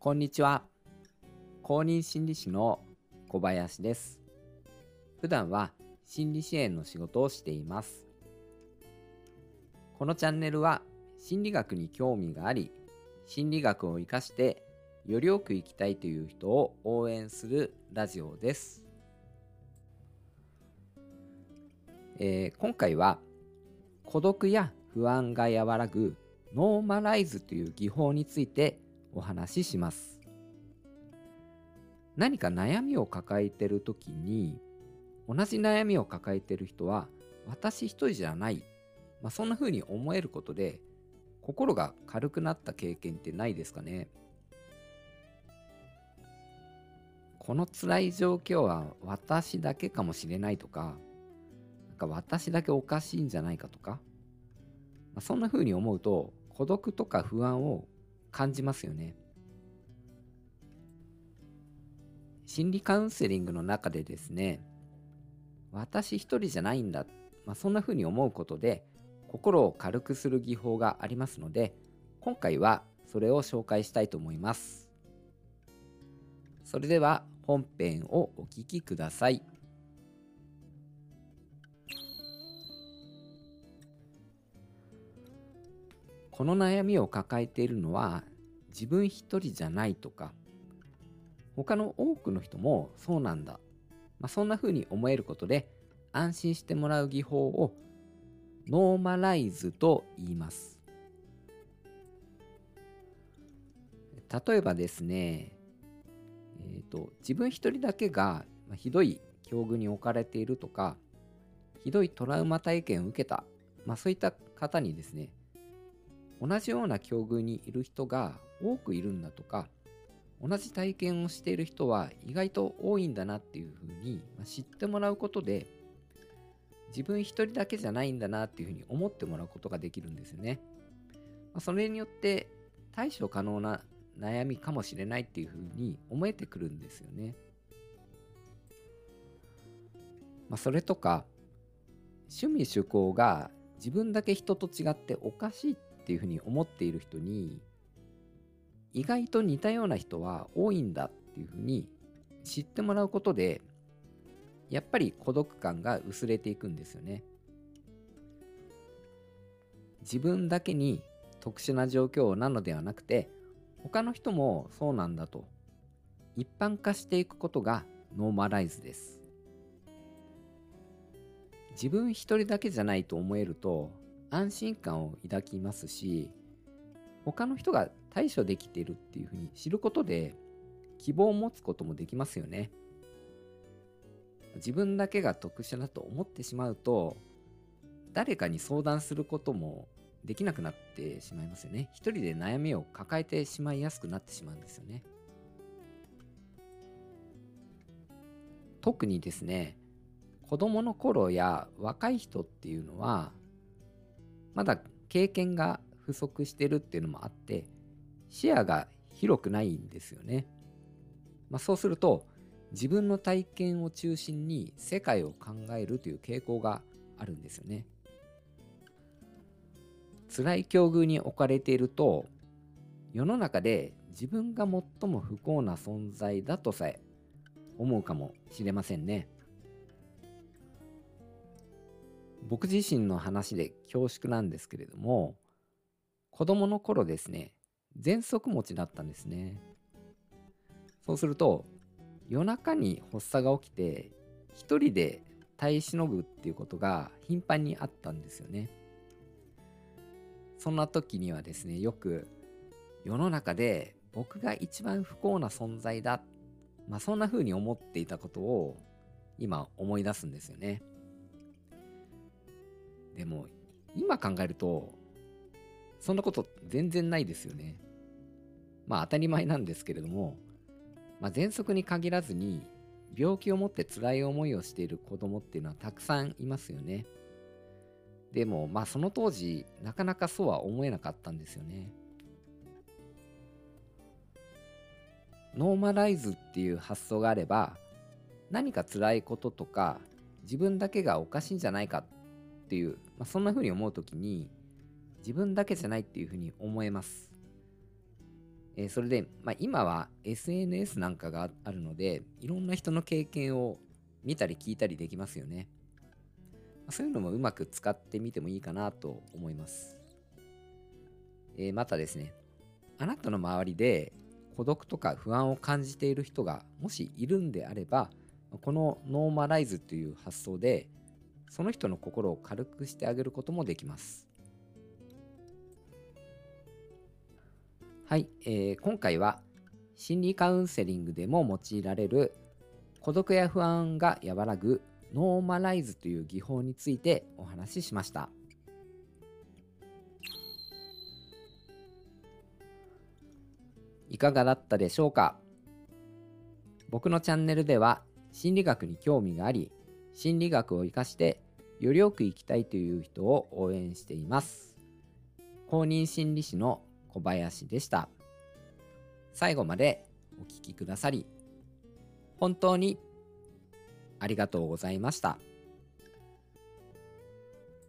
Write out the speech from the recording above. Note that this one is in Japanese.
こんにちは。公認心理師の小林です。普段は心理支援の仕事をしています。このチャンネルは心理学に興味があり、心理学を活かしてよりよく生きたいという人を応援するラジオです。えー、今回は孤独や不安が和らぐノーマライズという技法についてお話しします。何か悩みを抱えてる時に同じ悩みを抱えてる人は私一人じゃない、まあ、そんな風に思えることで心が軽くなった経験ってないですかねこの辛い状況は私だけかもしれないとかなんか私だけおかしいんじゃないかとか、まあ、そんな風に思うと孤独とか不安を感じますよね。心理カウンセリングの中でですね、私一人じゃないんだ、まあ、そんな風に思うことで心を軽くする技法がありますので、今回はそれを紹介したいと思います。それでは本編をお聴きください。この悩みを抱えているのは自分一人じゃないとか。他の多くの人もそうなんだ、まあ、そんな風に思えることで安心してもらう技法をノーマライズと言います。例えばですね、えーと、自分一人だけがひどい境遇に置かれているとかひどいトラウマ体験を受けた、まあ、そういった方にですね同じような境遇にいる人が多くいるんだとか同じ体験をしている人は意外と多いんだなっていうふうに知ってもらうことで自分一人だけじゃないんだなっていうふうに思ってもらうことができるんですよね。それによって対処可能な悩みかもしれないっていうふうに思えてくるんですよね。まあ、それとか趣味趣向が自分だけ人と違っておかしいっっていうふうに思っている人に意外と似たような人は多いんだっていうふうに知ってもらうことでやっぱり孤独感が薄れていくんですよね。自分だけに特殊な状況なのではなくて他の人もそうなんだと一般化していくことがノーマライズです。自分一人だけじゃないと思えると安心感を抱きますし他の人が対処できているっていうふうに知ることで希望を持つこともできますよね。自分だけが特殊だと思ってしまうと誰かに相談することもできなくなってしまいますよね。一人で悩みを抱えてしまいやすくなってしまうんですよね。特にですね子供の頃や若い人っていうのはまだ経験が不足してるっていうのもあって視野が広くないんですよね。まあ、そうすると自分の体験を中心に世界を考えるという傾向があるんですよね。辛い境遇に置かれていると世の中で自分が最も不幸な存在だとさえ思うかもしれませんね。僕自身の話で恐縮なんですけれども子供の頃ですね喘息持ちだったんですねそうすると夜中に発作が起きて一人で耐え忍ぶっていうことが頻繁にあったんですよねそんな時にはですねよく世の中で僕が一番不幸な存在だまあそんな風に思っていたことを今思い出すんですよね。でも今考えるとそんなこと全然ないですよね。まあ当たり前なんですけれども、まあ、喘息に限らずに病気を持って辛い思いをしている子供っていうのはたくさんいますよね。でもまあその当時なかなかそうは思えなかったんですよね。ノーマライズっていう発想があれば何か辛いこととか自分だけがおかしいんじゃないかっていう、まあ、そんな風に思う時に自分だけじゃないっていう風に思えます。えーそれで、まあ、今は SNS なんかがあるのでいろんな人の経験を見たり聞いたりできますよね。そういうのもうまく使ってみてもいいかなと思います。えーまたですね、あなたの周りで孤独とか不安を感じている人がもしいるんであれば、このノーマライズという発想で、その人の心を軽くしてあげることもできます。はい、えー今回は心理カウンセリングでも用いられる孤独や不安が和らぐノーマライズという技法についてお話ししました。いかがだったでしょうか？僕のチャンネルでは心理学に興味があり心理学を活かしてよりよく生きたいという人を応援しています公認心理師の小林でした最後までお聴きくださり本当にありがとうございました。